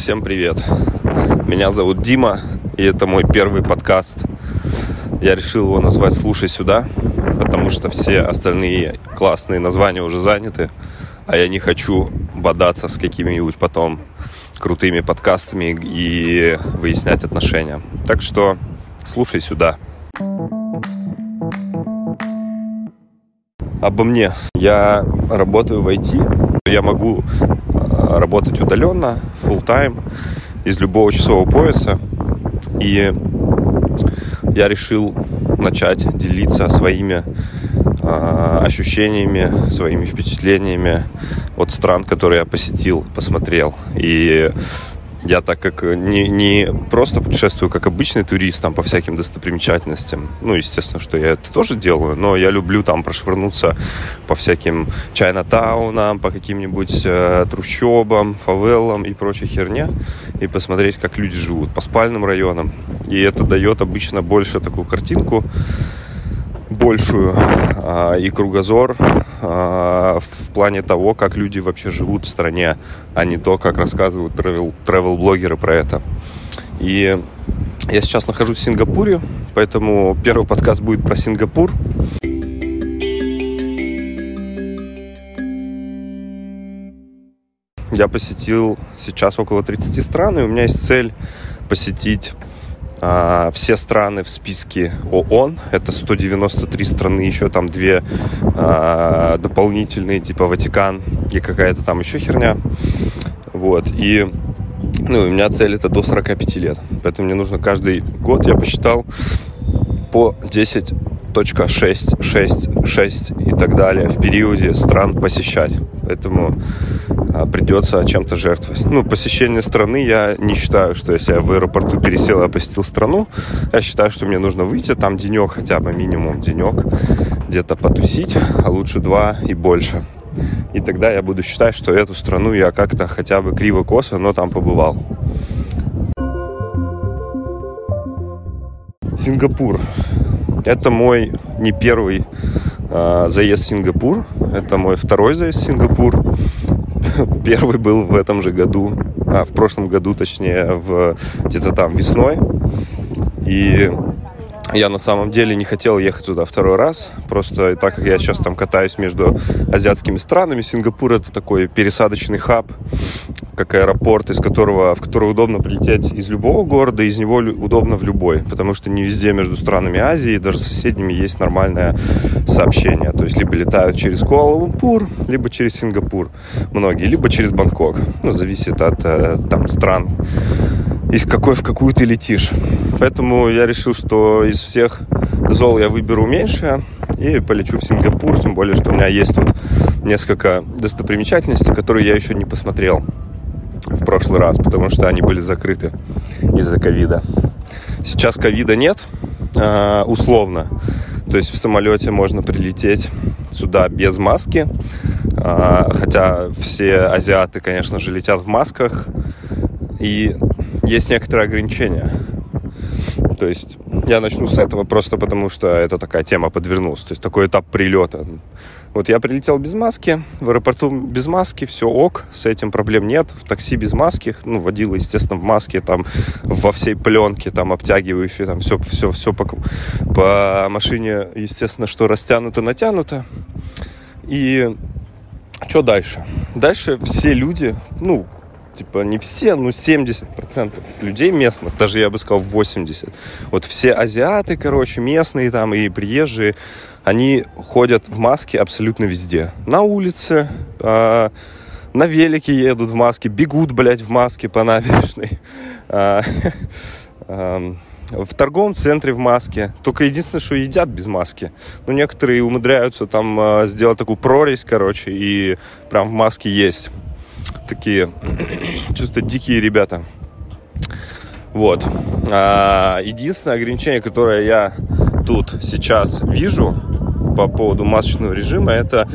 всем привет. Меня зовут Дима, и это мой первый подкаст. Я решил его назвать «Слушай сюда», потому что все остальные классные названия уже заняты, а я не хочу бодаться с какими-нибудь потом крутыми подкастами и выяснять отношения. Так что слушай сюда. Обо мне. Я работаю в IT. Я могу работать удаленно, full time, из любого часового пояса. И я решил начать делиться своими э, ощущениями, своими впечатлениями от стран, которые я посетил, посмотрел. И я так как не, не просто путешествую как обычный турист там по всяким достопримечательностям, ну, естественно, что я это тоже делаю, но я люблю там прошвырнуться по всяким Чайнатаунам, по каким-нибудь э, трущобам, фавелам и прочей херне, и посмотреть, как люди живут, по спальным районам. И это дает обычно больше такую картинку, большую а, и кругозор а, в плане того, как люди вообще живут в стране, а не то, как рассказывают travel-блогеры про это. И я сейчас нахожусь в Сингапуре, поэтому первый подкаст будет про Сингапур. Я посетил сейчас около 30 стран, и у меня есть цель посетить все страны в списке ООН. Это 193 страны, еще там две а, дополнительные, типа Ватикан и какая-то там еще херня. Вот. И ну, у меня цель это до 45 лет. Поэтому мне нужно каждый год, я посчитал, по 10 6, 6, 6 и так далее в периоде стран посещать. Поэтому а, придется чем-то жертвовать. Ну, посещение страны я не считаю, что если я в аэропорту пересел и посетил страну, я считаю, что мне нужно выйти там денек, хотя бы минимум денек, где-то потусить, а лучше два и больше. И тогда я буду считать, что эту страну я как-то хотя бы криво-косо, но там побывал. Сингапур. Это мой не первый э, заезд в Сингапур. Это мой второй заезд в Сингапур. Первый был в этом же году, а, в прошлом году, точнее, в, где-то там весной. И я на самом деле не хотел ехать туда второй раз, просто так как я сейчас там катаюсь между азиатскими странами, Сингапур это такой пересадочный хаб, как аэропорт, из которого, в который удобно прилететь из любого города, из него удобно в любой, потому что не везде между странами Азии, даже с соседними есть нормальное сообщение, то есть либо летают через Куала-Лумпур, либо через Сингапур многие, либо через Бангкок, ну, зависит от э, там стран из какой в какую ты летишь. Поэтому я решил, что из всех зол я выберу меньше и полечу в Сингапур, тем более, что у меня есть тут несколько достопримечательностей, которые я еще не посмотрел в прошлый раз, потому что они были закрыты из-за ковида. Сейчас ковида нет, а, условно. То есть в самолете можно прилететь сюда без маски. А, хотя все азиаты, конечно же, летят в масках. И есть некоторые ограничения. То есть я начну с этого просто потому, что это такая тема подвернулась. То есть такой этап прилета. Вот я прилетел без маски, в аэропорту без маски, все ок, с этим проблем нет. В такси без маски, ну, водила, естественно, в маске, там, во всей пленке, там, обтягивающей, там, все, все, все по, по машине, естественно, что растянуто, натянуто. И что дальше? Дальше все люди, ну, типа не все, но 70% людей местных, даже я бы сказал 80%. Вот все азиаты, короче, местные там и приезжие, они ходят в маске абсолютно везде. На улице, э, на велике едут в маске, бегут, блядь, в маске по набережной. Э, э, в торговом центре в маске. Только единственное, что едят без маски. Ну, некоторые умудряются там э, сделать такую прорезь, короче, и прям в маске есть такие чисто дикие ребята. Вот. А, единственное ограничение, которое я тут сейчас вижу по поводу масочного режима, это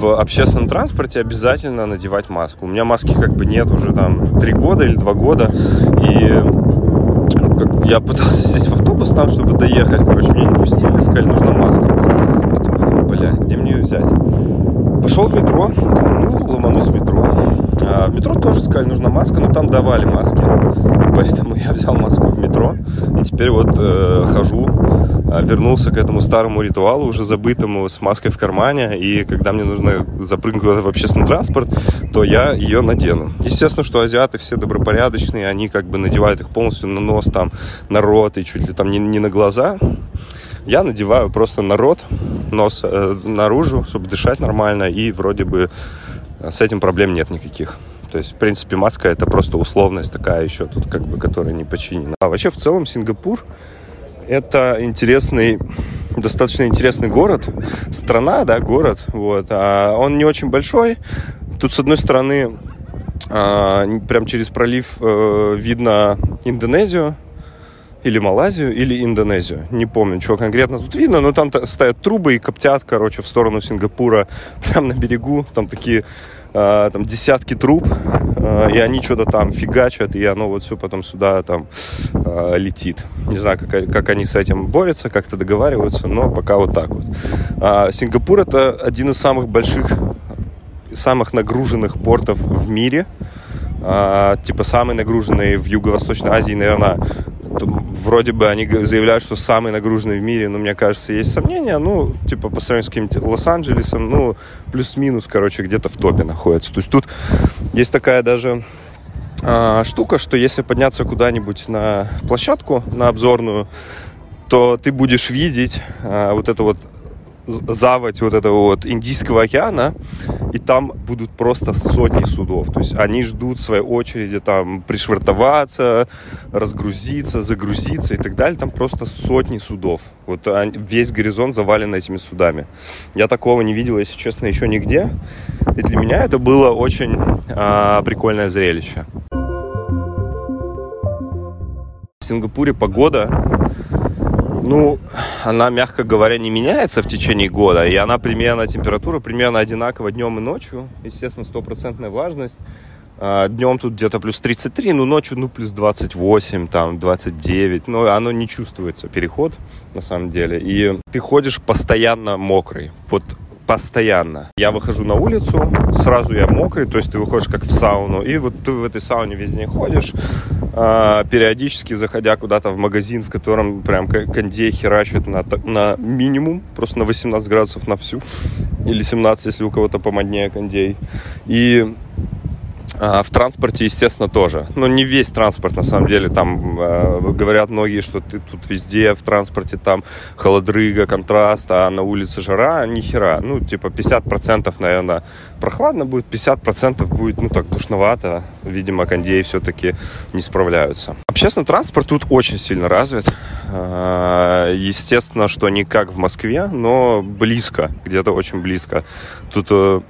в общественном транспорте обязательно надевать маску. У меня маски как бы нет уже там три года или два года. И я пытался сесть в автобус там, чтобы доехать. Короче, меня не пустили, сказали, нужна маска. Я такой думаю, бля, где мне ее взять? Пошел в метро, ну, ломанусь в метро. А в метро тоже сказали, нужна маска, но там давали маски. Поэтому я взял маску в метро. И теперь вот э, хожу, э, вернулся к этому старому ритуалу, уже забытому, с маской в кармане. И когда мне нужно запрыгнуть в общественный транспорт, то я ее надену. Естественно, что азиаты все добропорядочные, они как бы надевают их полностью на нос, там, на рот и чуть ли там не, не на глаза. Я надеваю просто на рот, нос э, наружу, чтобы дышать нормально, и вроде бы с этим проблем нет никаких. То есть, в принципе, маска это просто условность такая еще тут, как бы, которая не починена. А вообще, в целом, Сингапур это интересный, достаточно интересный город. Страна, да, город. Вот. А он не очень большой. Тут, с одной стороны, а, прям через пролив э, видно Индонезию, или Малайзию, или Индонезию. Не помню, что конкретно тут видно, но там стоят трубы и коптят, короче, в сторону Сингапура, прямо на берегу. Там такие э, там десятки труб, э, и они что-то там фигачат, и оно вот все потом сюда там э, летит. Не знаю, как, как они с этим борются, как-то договариваются, но пока вот так вот. А Сингапур это один из самых больших, самых нагруженных портов в мире. А, типа самый нагруженный в Юго-Восточной Азии, наверное, вроде бы они заявляют, что самый нагруженный в мире, но мне кажется, есть сомнения. Ну, типа, по сравнению с каким-то Лос-Анджелесом, ну, плюс-минус, короче, где-то в топе находится. То есть тут есть такая даже а, штука, что если подняться куда-нибудь на площадку, на обзорную, то ты будешь видеть а, вот это вот заводь вот этого вот Индийского океана, и там будут просто сотни судов. То есть они ждут своей очереди там пришвартоваться, разгрузиться, загрузиться и так далее. Там просто сотни судов. Вот весь горизонт завален этими судами. Я такого не видел, если честно, еще нигде. И для меня это было очень а, прикольное зрелище. В Сингапуре погода ну, она, мягко говоря, не меняется в течение года, и она примерно, температура примерно одинакова днем и ночью, естественно, стопроцентная влажность. А, днем тут где-то плюс 33, ну ночью ну плюс 28, там 29, но оно не чувствуется, переход на самом деле. И ты ходишь постоянно мокрый. Вот постоянно. Я выхожу на улицу, сразу я мокрый, то есть ты выходишь как в сауну, и вот ты в этой сауне весь день ходишь, э, периодически заходя куда-то в магазин, в котором прям кондей херачит на, на минимум, просто на 18 градусов на всю, или 17, если у кого-то помоднее кондей. И а, в транспорте, естественно, тоже. Но не весь транспорт, на самом деле. Там э, говорят многие, что ты тут везде в транспорте там холодрыга, контраст, а на улице жара. Ни хера. Ну, типа 50% наверное, прохладно будет, 50% будет, ну, так душновато. Видимо, кондеи все-таки не справляются. Общественный транспорт тут очень сильно развит. Э, естественно, что не как в Москве, но близко, где-то очень близко. Тут э,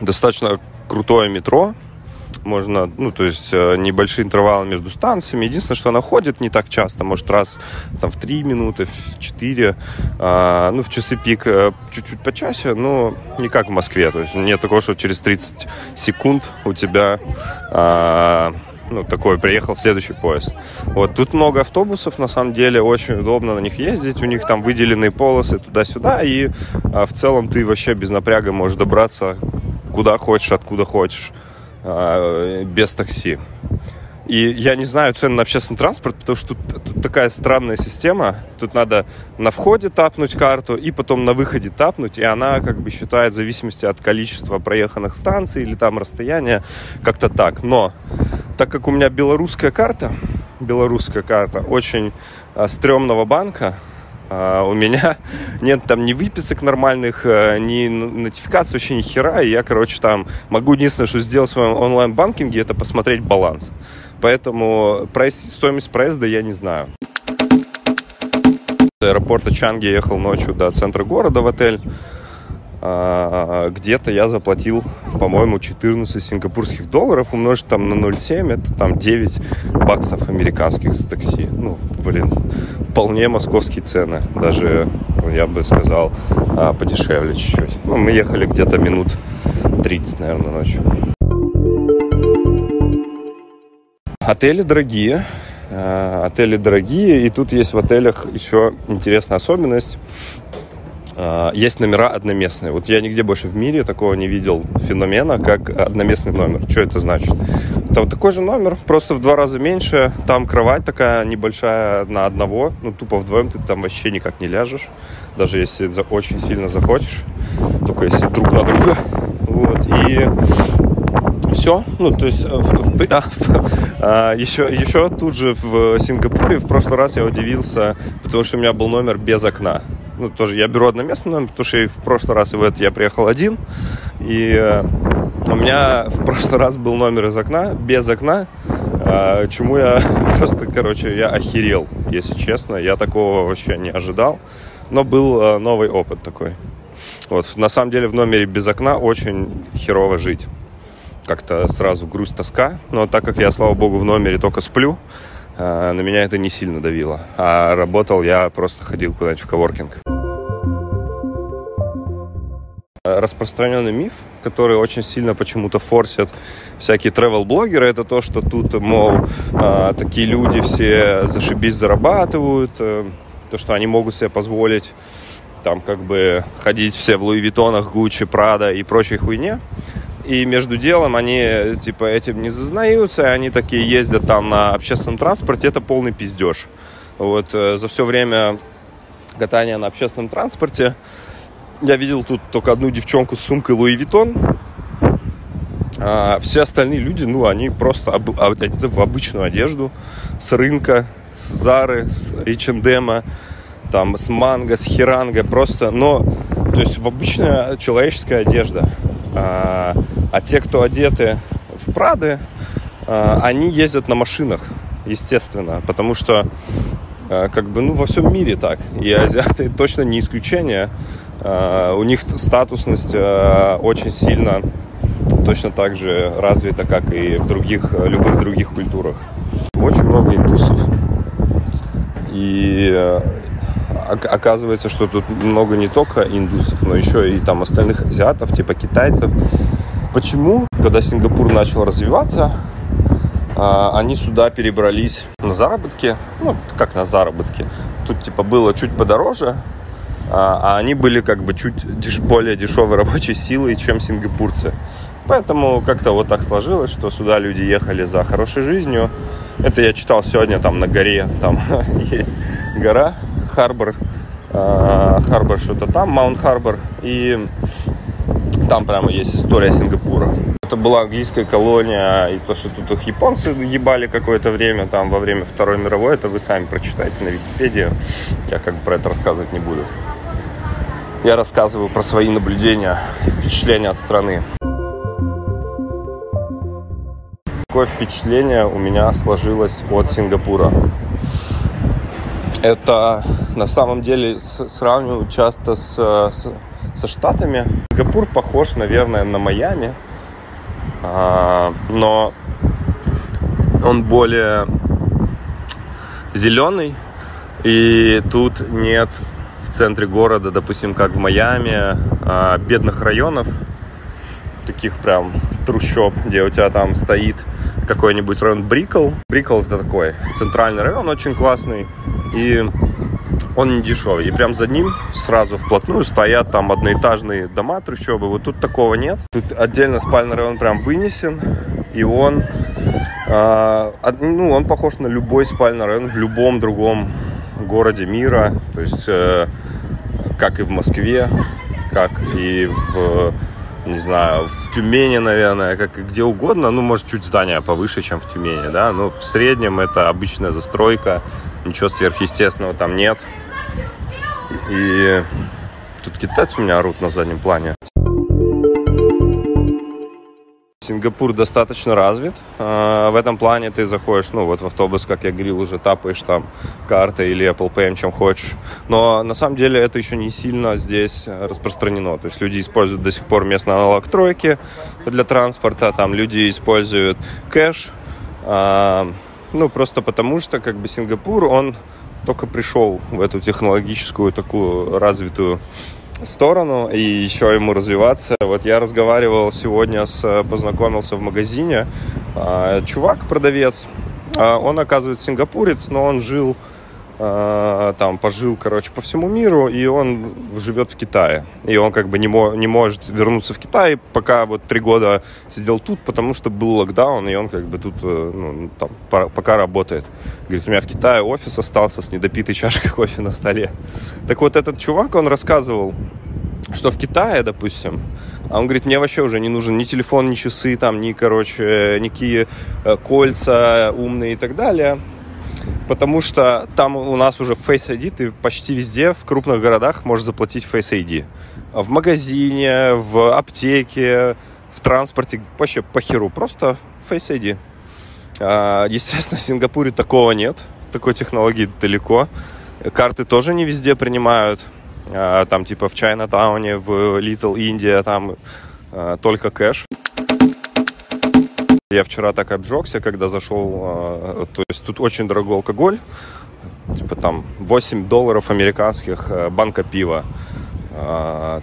достаточно крутое метро, можно, ну, то есть э, небольшие интервалы между станциями. Единственное, что она ходит не так часто, может, раз там, в 3 минуты, в 4, а, ну, в часы пик э, чуть-чуть почаще, но не как в Москве. То есть нет такого, что через 30 секунд у тебя а, ну, такой, приехал следующий поезд. Вот, тут много автобусов, на самом деле, очень удобно на них ездить, у них там выделенные полосы туда-сюда, и а, в целом ты вообще без напряга можешь добраться куда хочешь, откуда хочешь. А, без такси. И я не знаю цены на общественный транспорт, потому что тут, тут такая странная система. Тут надо на входе тапнуть карту и потом на выходе тапнуть, и она как бы считает в зависимости от количества проеханных станций или там расстояния, как-то так. Но так как у меня белорусская карта, белорусская карта очень а, стрёмного банка, а, у меня нет там ни выписок нормальных, э, ни нотификаций, вообще ни хера. И я, короче, там могу единственное, что сделать в своем онлайн-банкинге, это посмотреть баланс. Поэтому прайс, стоимость проезда я не знаю. С аэропорта Чанги ехал ночью до центра города в отель. А, где-то я заплатил, по-моему, 14 сингапурских долларов, умножить там на 0,7, это там 9 баксов американских за такси. Ну, блин, вполне московские цены, даже, я бы сказал, а, подешевле чуть-чуть. Ну, мы ехали где-то минут 30, наверное, ночью. Отели дорогие, а, отели дорогие, и тут есть в отелях еще интересная особенность есть номера одноместные. Вот я нигде больше в мире такого не видел феномена, как одноместный номер. Что это значит? Это вот такой же номер, просто в два раза меньше. Там кровать такая небольшая на одного. Ну, тупо вдвоем ты там вообще никак не ляжешь. Даже если очень сильно захочешь. Только если друг на друга. Вот. И все. Ну, то есть, в, в, а, а, еще, еще тут же в Сингапуре в прошлый раз я удивился, потому что у меня был номер без окна ну, тоже я беру одноместный номер, потому что и в прошлый раз и в этот я приехал один, и э, у меня в прошлый раз был номер из окна, без окна, э, чему я просто, короче, я охерел, если честно, я такого вообще не ожидал, но был э, новый опыт такой. Вот, на самом деле в номере без окна очень херово жить. Как-то сразу грусть, тоска. Но так как я, слава богу, в номере только сплю, на меня это не сильно давило. А работал я просто ходил куда-нибудь в коворкинг. Распространенный миф, который очень сильно почему-то форсят всякие travel-блогеры, это то, что тут, мол, а, такие люди все зашибись зарабатывают, э, то, что они могут себе позволить там как бы ходить все в Луи Виттонах, Гуччи, Прада и прочей хуйне. И между делом они типа этим не зазнаются, они такие ездят там на общественном транспорте, это полный пиздеж. Вот э, за все время катания на общественном транспорте я видел тут только одну девчонку с сумкой Луи Виттон. А все остальные люди, ну, они просто одеты в обычную одежду с рынка, с Зары, с H&M, там, с Манго, с Хиранго, просто, но, то есть в обычная человеческая одежда. А, а те, кто одеты в Прады, а, они ездят на машинах, естественно, потому что а, как бы, ну, во всем мире так. И азиаты точно не исключение. У них статусность очень сильно точно так же развита, как и в других, любых других культурах. Очень много индусов. И оказывается, что тут много не только индусов, но еще и там остальных азиатов, типа китайцев. Почему, когда Сингапур начал развиваться, они сюда перебрались на заработки, ну, как на заработки. Тут, типа, было чуть подороже, а, а они были, как бы, чуть деш- более дешевой рабочей силой, чем сингапурцы. Поэтому как-то вот так сложилось, что сюда люди ехали за хорошей жизнью. Это я читал сегодня там на горе, там есть гора, Харбор, э, Харбор что-то там, Маунт Харбор, и там прямо есть история Сингапура. Это была английская колония, и то, что тут их японцы ебали какое-то время, там, во время Второй мировой, это вы сами прочитаете на Википедии. Я как бы про это рассказывать не буду. Я рассказываю про свои наблюдения и впечатления от страны. Какое впечатление у меня сложилось от Сингапура? это на самом деле сравнивают часто с, с, со Штатами. Сингапур похож, наверное, на Майами, а, но он более зеленый, и тут нет в центре города, допустим, как в Майами, а, бедных районов, таких прям трущоб, где у тебя там стоит какой-нибудь район Брикл. Брикл это такой центральный район, очень классный. И он не дешевый. И прям за ним сразу вплотную стоят там одноэтажные дома, трущобы. Вот тут такого нет. Тут отдельно спальный район прям вынесен. И он, э, ну, он похож на любой спальный район в любом другом городе мира. То есть, э, как и в Москве, как и в не знаю, в Тюмени, наверное, как и где угодно, ну, может, чуть здание повыше, чем в Тюмени, да, но в среднем это обычная застройка, ничего сверхъестественного там нет. И тут китайцы у меня орут на заднем плане. Сингапур достаточно развит. А, в этом плане ты заходишь, ну, вот в автобус, как я говорил, уже тапаешь там картой или Apple Pay, чем хочешь. Но на самом деле это еще не сильно здесь распространено. То есть люди используют до сих пор местный аналог тройки для транспорта, там люди используют кэш. А, ну, просто потому что, как бы, Сингапур, он только пришел в эту технологическую такую развитую сторону и еще ему развиваться. Вот я разговаривал сегодня с, познакомился в магазине, а, чувак, продавец, а, он, оказывается, сингапурец, но он жил там пожил, короче, по всему миру, и он живет в Китае. И он как бы не, мо- не может вернуться в Китай, пока вот три года сидел тут, потому что был локдаун, и он как бы тут, э, ну, там, пока работает. Говорит, у меня в Китае офис остался с недопитой чашкой кофе на столе. Так вот этот чувак, он рассказывал, что в Китае, допустим, а он говорит, мне вообще уже не нужен ни телефон, ни часы, там, ни, короче, никакие э, кольца умные и так далее. Потому что там у нас уже Face ID, ты почти везде в крупных городах можешь заплатить Face ID. В магазине, в аптеке, в транспорте, вообще по херу, просто Face ID. А, естественно, в Сингапуре такого нет, такой технологии далеко. Карты тоже не везде принимают. А, там типа в Чайна-тауне, в Little India, там а, только кэш. Я вчера так обжегся, когда зашел, а, то есть тут очень дорогой алкоголь, типа там 8 долларов американских банка пива,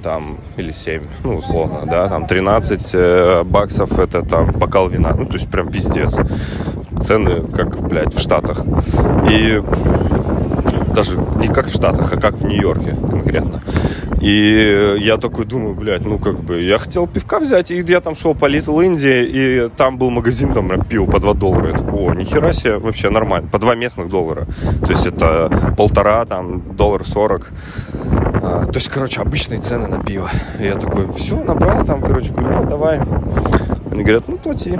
там, или 7, ну, условно, да, там 13 э, баксов это там бокал вина, ну, то есть прям пиздец. Цены, как, блядь, в Штатах. И даже не как в Штатах, а как в Нью-Йорке конкретно. И я такой думаю, блядь, ну как бы, я хотел пивка взять, и я там шел по Little India, и там был магазин, там пиво по 2 доллара. Я такой, о, нихера себе, вообще нормально, по 2 местных доллара. То есть это полтора, там, доллар 40. А, то есть, короче, обычные цены на пиво. И я такой, все, набрал там, короче, говорю, ну, давай. Они говорят, ну, плати.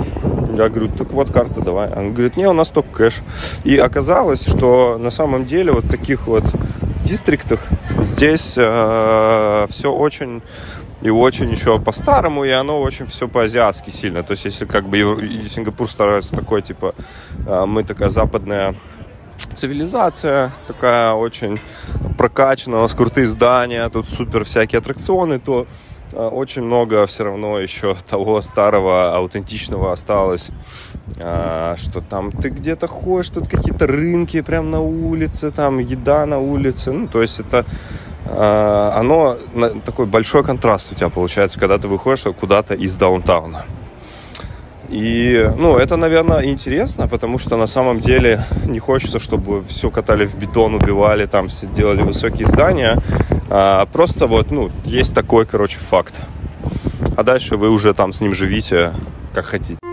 Я говорю, так вот карта давай. Он говорит, не, у нас только кэш. И оказалось, что на самом деле вот таких вот дистриктах здесь э, все очень и очень еще по-старому, и оно очень все по-азиатски сильно. То есть, если как бы Сингапур старается такой, типа, э, мы такая западная цивилизация, такая очень прокачанная, у нас крутые здания, тут супер всякие аттракционы, то очень много все равно еще того старого, аутентичного осталось, а, что там ты где-то ходишь, тут какие-то рынки прям на улице, там еда на улице, ну, то есть это а, оно такой большой контраст у тебя получается, когда ты выходишь куда-то из даунтауна. И, ну, это, наверное, интересно, потому что на самом деле не хочется, чтобы все катали в бетон, убивали, там все делали высокие здания. А, просто вот, ну, есть такой, короче, факт. А дальше вы уже там с ним живите, как хотите.